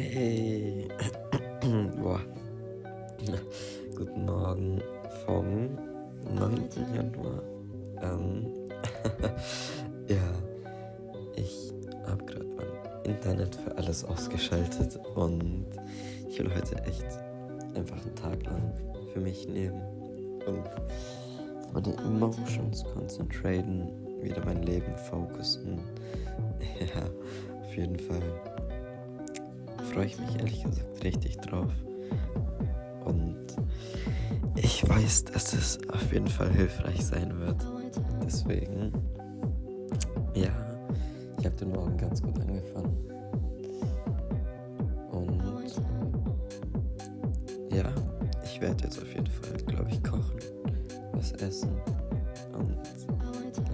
Hey. Boah. Guten Morgen vom 9. Januar. Ähm, ja, ich habe gerade mein Internet für alles ausgeschaltet und ich will heute echt einfach einen Tag lang für mich nehmen und meine Emotions concentraten, wieder mein Leben fokussen. Ja, auf jeden Fall freue ich mich ehrlich gesagt richtig drauf. Und ich weiß, dass es auf jeden Fall hilfreich sein wird. Deswegen, ja, ich habe den Morgen ganz gut angefangen. Und ja, ich werde jetzt auf jeden Fall, glaube ich, kochen, was essen und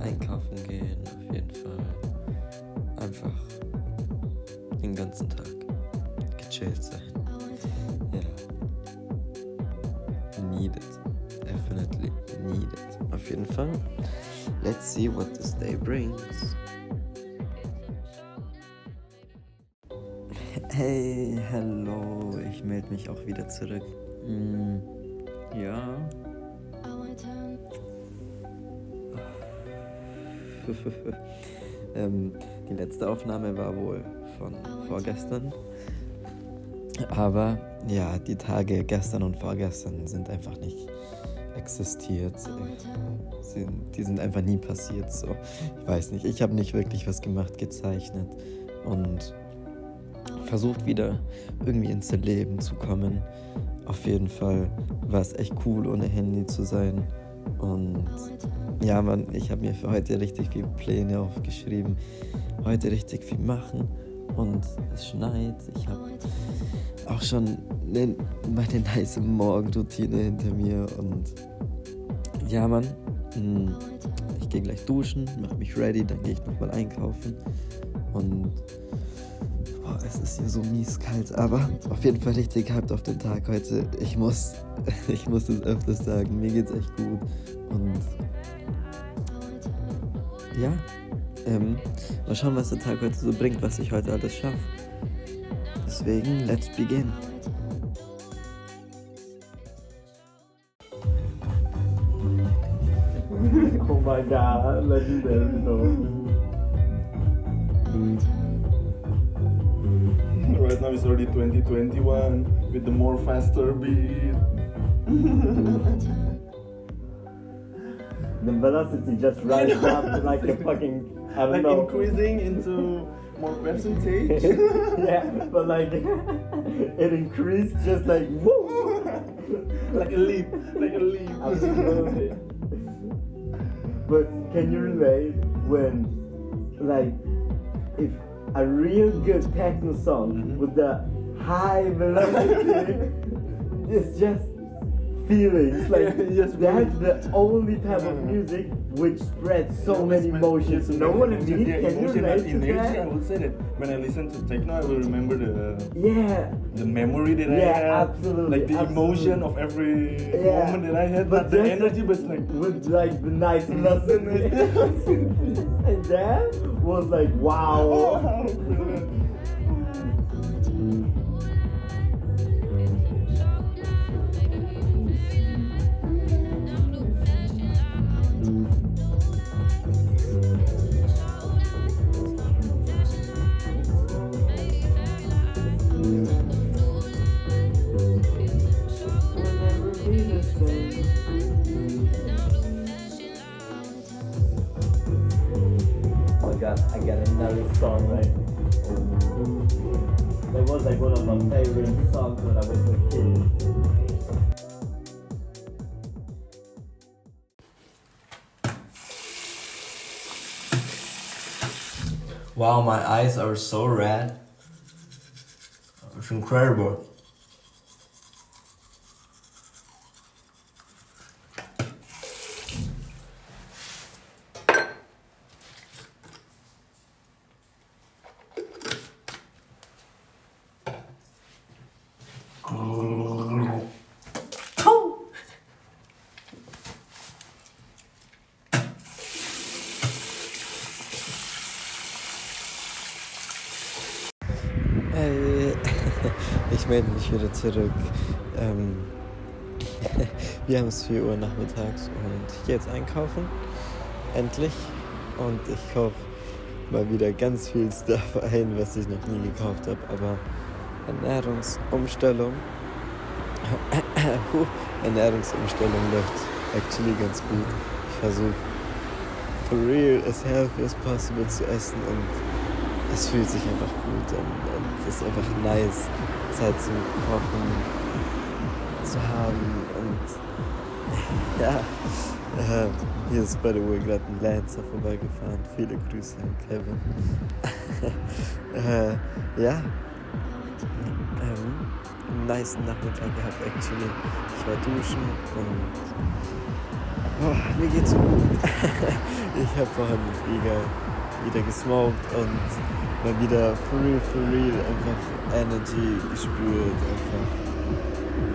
einkaufen gehen. Auf jeden Fall einfach den ganzen Tag gechillt sein. Ja. Need it. Definitely need it. Auf jeden Fall. Let's see what this day brings. Hey, hallo. Ich melde mich auch wieder zurück. Mm, ja. ähm, die letzte Aufnahme war wohl von vorgestern. Aber ja, die Tage gestern und vorgestern sind einfach nicht existiert. Die sind einfach nie passiert. So, ich weiß nicht. Ich habe nicht wirklich was gemacht, gezeichnet und versucht wieder irgendwie ins Leben zu kommen. Auf jeden Fall war es echt cool, ohne Handy zu sein. Und ja, man, ich habe mir für heute richtig viele Pläne aufgeschrieben. Heute richtig viel machen. Und es schneit. Ich habe auch schon eine, meine nice Morgenroutine hinter mir. Und ja, Mann, ich gehe gleich duschen, mache mich ready, dann gehe ich nochmal einkaufen. Und boah, es ist hier so mies kalt, aber auf jeden Fall richtig hyped auf den Tag heute. Ich muss, ich muss es öfters sagen, mir geht's echt gut. Und ja, ähm, mal schauen, was der Tag heute so bringt, was ich heute alles schaffe. Deswegen, let's begin. oh my god, legendary though. Right now it's already 2021 with the more faster beat. The velocity just rises up like a fucking, Like know. increasing into more percentage. yeah, but like it increased just like woo. like a leap, like a leap. Absolutely. But can you relate when, like, if a real good techno song Mhm. with the high velocity, it's just feelings. Like Yes, that's really. the only type of music which spreads so many emotions. No one I mean? Yeah, Can you relate to energy. I that? would say that when I listen to techno, I will remember the Yeah. the memory that I Yeah, had, absolutely, like the emotion of every Yeah. moment that I had, But the energy was like. with like the nice velocity. and that was like wow. Oh, God, I got another song right. That was like one of my favorite songs when I was a kid. Wow, my eyes are so red. It's incredible. Ich melde mich wieder zurück. Ähm, wir haben es 4 Uhr nachmittags und ich gehe jetzt einkaufen. Endlich. Und ich kaufe mal wieder ganz viel Stuff ein, was ich noch nie gekauft habe. Aber Ernährungsumstellung. Ernährungsumstellung läuft actually ganz gut. Ich versuche for real as healthy as possible zu essen und es fühlt sich einfach gut an und es ist einfach nice, Zeit zum Kochen zu haben und ja, äh, hier ist by the way gerade ein Lancer vorbeigefahren. Viele Grüße an Kevin. äh, ja, ähm, einen nice Nachmittag gehabt actually. Ich war duschen und oh, mir geht's so gut. ich habe vorhin Iga wieder gesmoked und mal wieder for real, einfach Energy gespürt, einfach,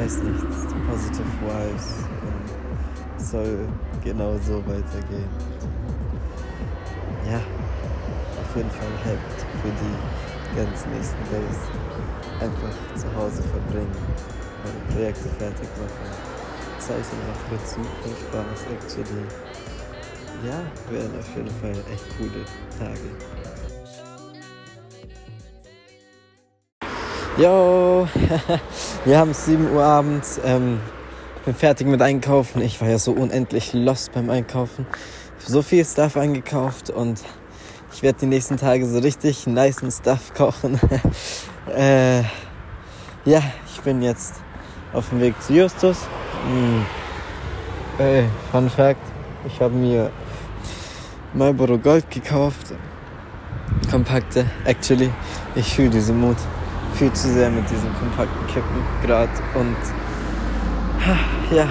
weiß nicht, positive vibes soll genau so weitergehen. Ja, auf jeden Fall happy für die ganz nächsten Days. Einfach zu Hause verbringen, meine Projekte fertig machen, Zeichen macht mir super Spaß actually ja, werden auf jeden Fall echt coole Tage. Jo, wir haben 7 Uhr abends. Ähm, bin fertig mit Einkaufen. Ich war ja so unendlich lost beim Einkaufen. So viel Stuff eingekauft und ich werde die nächsten Tage so richtig nice Stuff kochen. äh, ja, ich bin jetzt auf dem Weg zu Justus. Hm. Ey, Fun Fact: Ich habe mir Marlboro Gold gekauft. Kompakte. Actually, ich fühle diese Mut viel zu sehr mit diesen kompakten Kippen gerade. Und ja,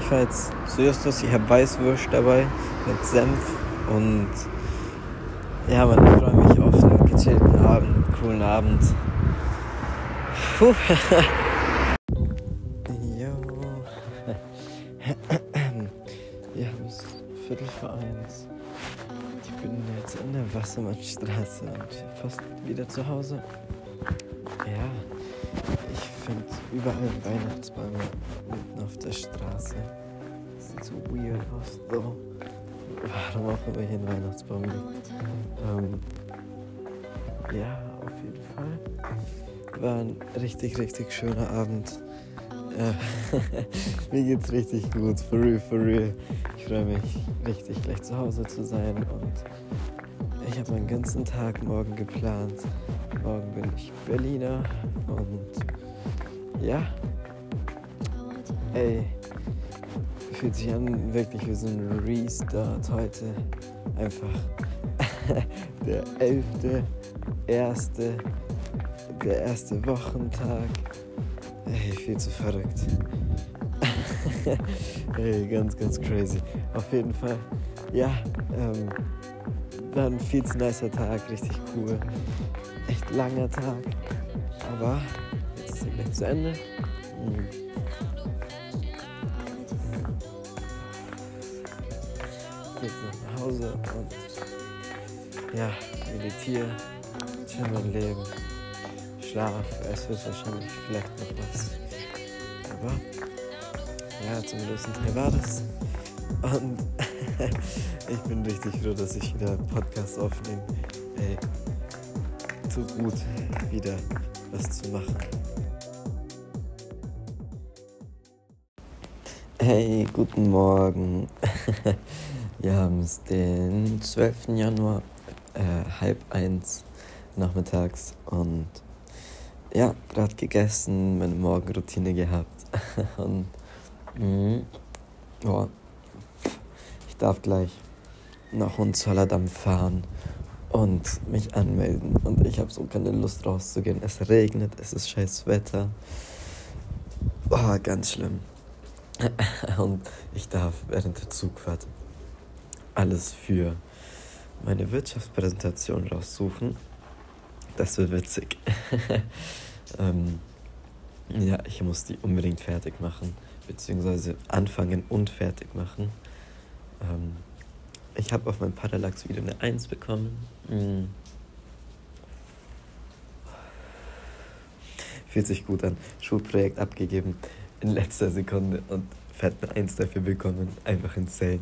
ich fahre jetzt zu Justus. Ich habe Weißwurst dabei mit Senf. Und ja, man, ich freue mich auf einen gechillten Abend, coolen Abend. Puh. Jo. Wir haben es Viertel vor eins. Ich bin jetzt in der Wassermannstraße und fast wieder zu Hause. Ja, ich finde überall Weihnachtsbäume mitten auf der Straße. Das sieht so weird aus, so. Warum auch immer hier ein Weihnachtsbaum liegt. Ähm, ja, auf jeden Fall. War ein richtig, richtig schöner Abend. Äh, mir geht's richtig gut, for real, for real. Ich freue mich richtig, gleich zu Hause zu sein und ich habe meinen ganzen Tag morgen geplant. Morgen bin ich Berliner und ja, ey, fühlt sich an wirklich wie so ein Restart heute. Einfach der elfte, erste, der erste Wochentag. Ey, viel zu verrückt. Ey, ganz, ganz crazy. Auf jeden Fall, ja, ähm, war ein viel zu nicer Tag, richtig cool. Langer Tag. Aber jetzt ist er gleich zu Ende. Hm. Jetzt nach Hause und ja, meditiere, chill mein Leben. Schlaf, es wird wahrscheinlich vielleicht noch was. Aber ja, zum größten Teil war das. Und ich bin richtig froh, dass ich wieder Podcast aufnehme. Ey, tut gut, wieder was zu machen. Hey, guten Morgen. Wir haben es den 12. Januar, äh, halb eins nachmittags und ja, gerade gegessen, meine Morgenroutine gehabt und mh, oh, ich darf gleich nach Hohenzollern fahren und mich anmelden und ich habe so keine Lust rauszugehen. Es regnet, es ist scheiß Wetter. Oh, ganz schlimm. Und ich darf während der Zugfahrt alles für meine Wirtschaftspräsentation raussuchen. Das wird witzig. ähm, ja, ich muss die unbedingt fertig machen, beziehungsweise anfangen und fertig machen. Ähm, ich habe auf meinem Parallax wieder eine 1 bekommen. Mhm. Fühlt sich gut an. Schulprojekt abgegeben in letzter Sekunde und fett eine Eins dafür bekommen. Einfach insane.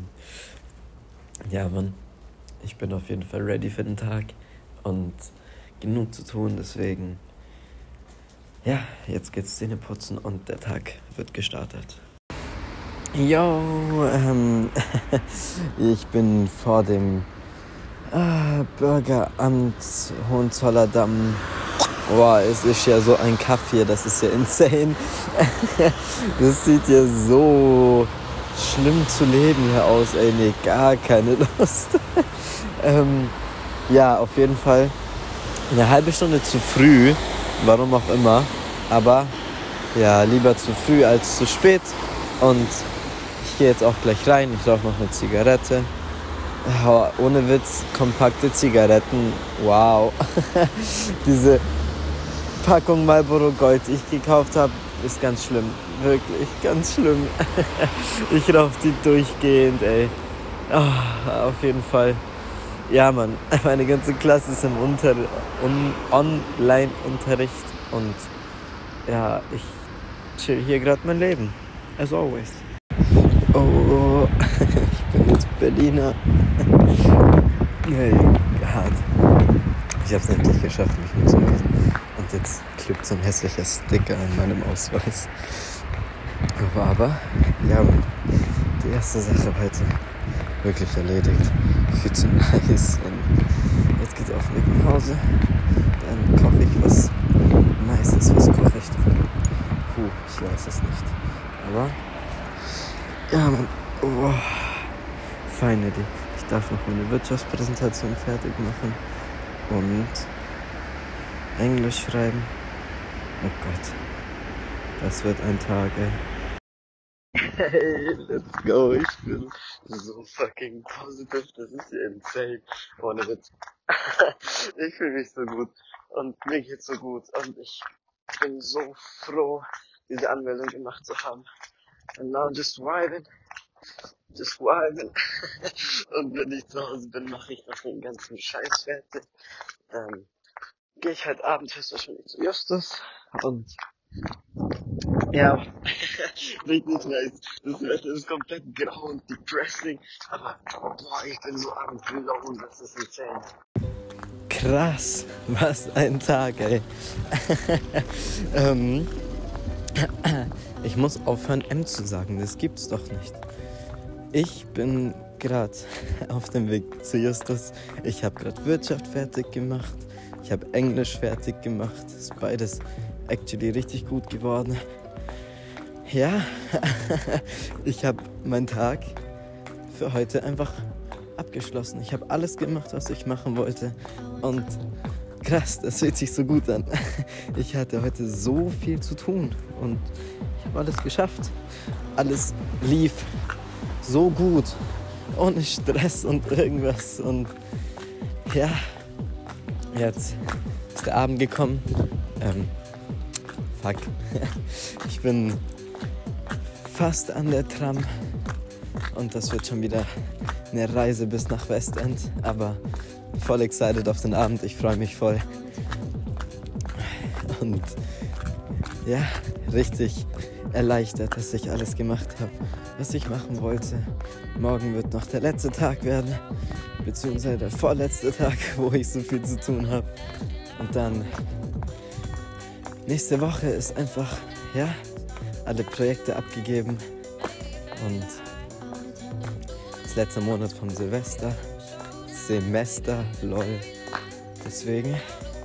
Ja, Mann. Ich bin auf jeden Fall ready für den Tag und genug zu tun, deswegen. Ja, jetzt geht's Zähne putzen und der Tag wird gestartet. Yo, ähm, ich bin vor dem äh, Bürgeramt Hohenzollern-Damm. Boah, es ist ja so ein Kaffee, das ist ja insane. das sieht ja so schlimm zu leben hier aus, ey, nee, gar keine Lust. ähm, ja, auf jeden Fall eine halbe Stunde zu früh, warum auch immer, aber ja, lieber zu früh als zu spät. Und gehe jetzt auch gleich rein, ich rauche noch eine Zigarette. Oh, ohne Witz, kompakte Zigaretten, wow. Diese Packung Marlboro Gold, die ich gekauft habe, ist ganz schlimm. Wirklich ganz schlimm. ich rauche die durchgehend, ey. Oh, auf jeden Fall. Ja, Mann, meine ganze Klasse ist im Unter un Online-Unterricht und ja, ich chill hier gerade mein Leben. As always. Oh, ich bin jetzt Berliner. hey, hart. Ich hab's endlich geschafft, mich umzumelden. Und jetzt klebt so ein hässlicher Sticker an meinem Ausweis. Aber, aber, ja, die erste Sache heute wirklich erledigt. Viel zu nice. Und jetzt geht's auf den Weg nach Hause. Dann koche ich was Nices. Was koche ich denn? Puh, ich weiß es nicht. Aber, ja, man. Oh, finally. Ich darf noch meine Wirtschaftspräsentation fertig machen. Und Englisch schreiben. Oh Gott. Das wird ein Tag, ey. Hey, let's go. Ich bin so fucking positive. Das ist ja insane. Ohne Witz. ich fühle mich so gut. Und mir geht's so gut. Und ich bin so froh, diese Anmeldung gemacht zu haben. And now just vibing. Just vibing. Und wenn ich zu Hause bin, mache ich noch den ganzen Scheiß fertig. Ähm, gehe ich halt Abend höchstwahrscheinlich zu Justus. Und ja, richtig nice. Das Wetter ist komplett grau und depressing. Aber boah, ich bin so am Glow, das ist insane. Krass, was ein Tag, ey. ähm, ich muss aufhören, M zu sagen, das gibt's doch nicht. Ich bin gerade auf dem Weg zu Justus. Ich habe gerade Wirtschaft fertig gemacht. Ich habe Englisch fertig gemacht. Ist beides actually richtig gut geworden. Ja, ich habe meinen Tag für heute einfach abgeschlossen. Ich habe alles gemacht, was ich machen wollte. Und krass, das fühlt sich so gut an. Ich hatte heute so viel zu tun und ich habe alles geschafft. Alles lief so gut, ohne Stress und irgendwas. Und ja, jetzt ist der Abend gekommen. Ähm, fuck. Ich bin fast an der Tram und das wird schon wieder eine Reise bis nach Westend. Aber voll excited auf den Abend. Ich freue mich voll. Und ja, richtig erleichtert, dass ich alles gemacht habe, was ich machen wollte. Morgen wird noch der letzte Tag werden, beziehungsweise der vorletzte Tag, wo ich so viel zu tun habe. Und dann nächste Woche ist einfach, ja, alle Projekte abgegeben und das letzte Monat vom Silvester, Semester, lol. Deswegen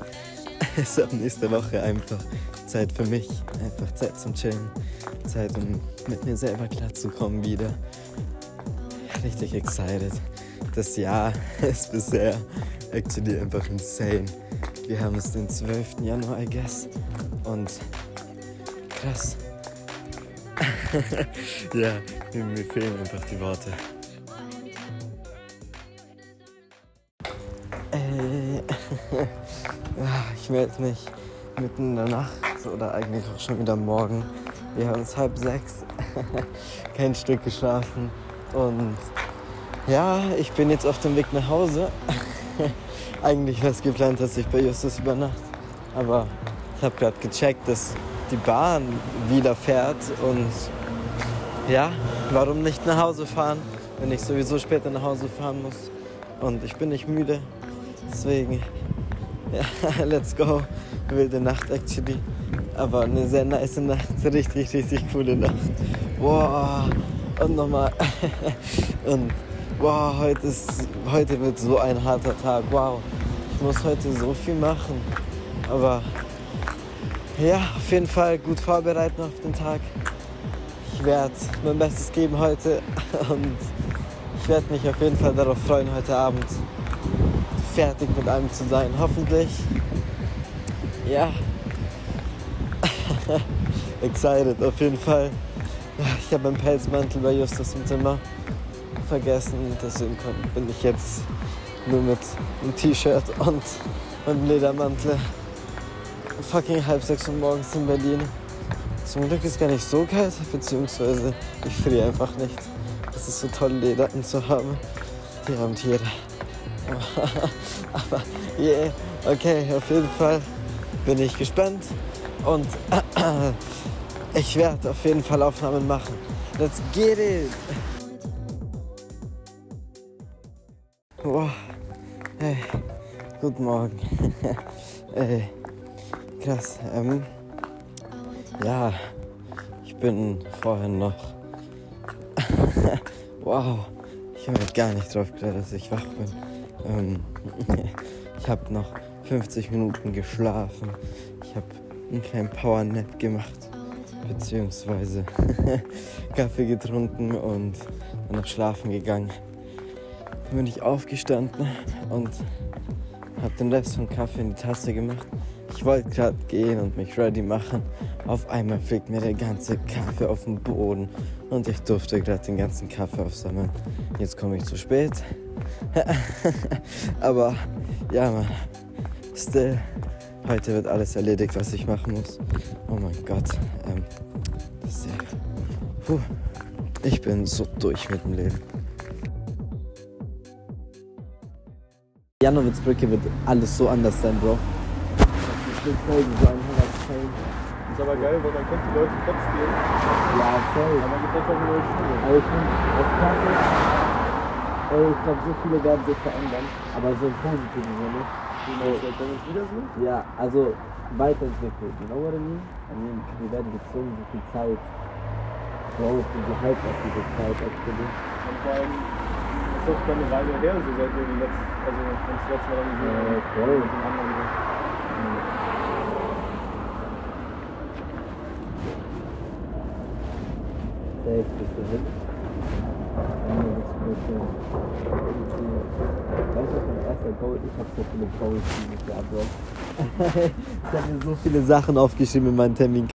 ist ab nächste Woche einfach Zeit für mich, einfach Zeit zum Chillen, Zeit, um mit mir selber klarzukommen wieder. Richtig excited. Das Jahr ist bisher actually einfach insane. Wir haben es den 12. Januar, I guess. Und krass. ja, mir fehlen einfach die Worte. Ich melde mich mitten in der Nacht oder eigentlich auch schon wieder morgen. Wir haben es halb sechs, kein Stück geschlafen und ja, ich bin jetzt auf dem Weg nach Hause. eigentlich war es geplant, dass ich bei Justus übernachte, aber Ich habe gerade gecheckt, dass die Bahn wieder fährt und ja, warum nicht nach Hause fahren, wenn ich sowieso später nach Hause fahren muss. Und ich bin nicht müde, deswegen, ja, let's go. Wilde Nacht actually. Aber eine sehr nice Nacht, richtig, richtig coole Nacht. Boah, und nochmal. und wow, heute, ist, heute wird so ein harter Tag. Wow, ich muss heute so viel machen. Aber ja, auf jeden Fall gut vorbereiten auf den Tag. Ich werde mein Bestes geben heute und ich werde mich auf jeden Fall darauf freuen, heute Abend fertig mit allem zu sein. Hoffentlich. Ja. Excited auf jeden Fall. Ich habe meinen Pelzmantel bei Justus im Zimmer vergessen. Deswegen bin ich jetzt nur mit einem T-Shirt und meinem Ledermantel fucking halb sechs Uhr morgens in Berlin. Zum Glück ist gar nicht so kalt, beziehungsweise ich friere einfach nicht. Es ist so toll, Lederten zu haben. Die haben Tiere. Aber yeah, okay, auf jeden Fall bin ich gespannt und ich werde auf jeden Fall Aufnahmen machen. Let's get it! Wow. Hey, guten Morgen. hey, krass. Ähm, ja, ich bin vorhin noch. wow, ich habe gar nicht drauf gedacht, dass ich wach bin. Ähm, ich habe noch 50 Minuten geschlafen. Ich habe einen kleinen Power Nap gemacht, beziehungsweise Kaffee getrunken und dann noch schlafen gegangen. Dann bin ich aufgestanden und habe den Rest vom Kaffee in die Tasse gemacht. Ich wollte gerade gehen und mich ready machen. Auf einmal fliegt mir der ganze Kaffee auf den Boden und ich durfte gerade den ganzen Kaffee aufsammeln. Jetzt komme ich zu spät. Aber ja, Mann. Still. Heute wird alles erledigt, was ich machen muss. Oh mein Gott. Ähm, das. Puh. Ich bin so durch mit dem Leben. Janowitzbrücke wird alles so anders sein, Bro. Das wird crazy sein, Ist aber geil, weil man kennt die Leute trotzdem. Ja, voll. Aber man gibt einfach eine neue Schule. Aber ich finde, das Krasse ey, ich glaube, so viele werden sich verändern, aber so im positiven Sinne. Wie meinst du, als wenn wir uns wiedersehen? Ja, also weiterentwickelt. You know what I mean? I mean, wir werden gezwungen, so viel Zeit. Bin so hyped auf diese Zeit, actually. Und vor allem, das ist doch schon eine Weile her, so seit wir die letzte, also uns letzte Mal dann gesehen haben. Ja, voll. Mit den anderen. so. Safe, bist du hin? Weißt du, mein erster Goal Ich habe so viele Goals dieses Jahr, ich habe mir so viele Sachen aufgeschrieben in meinen Termin.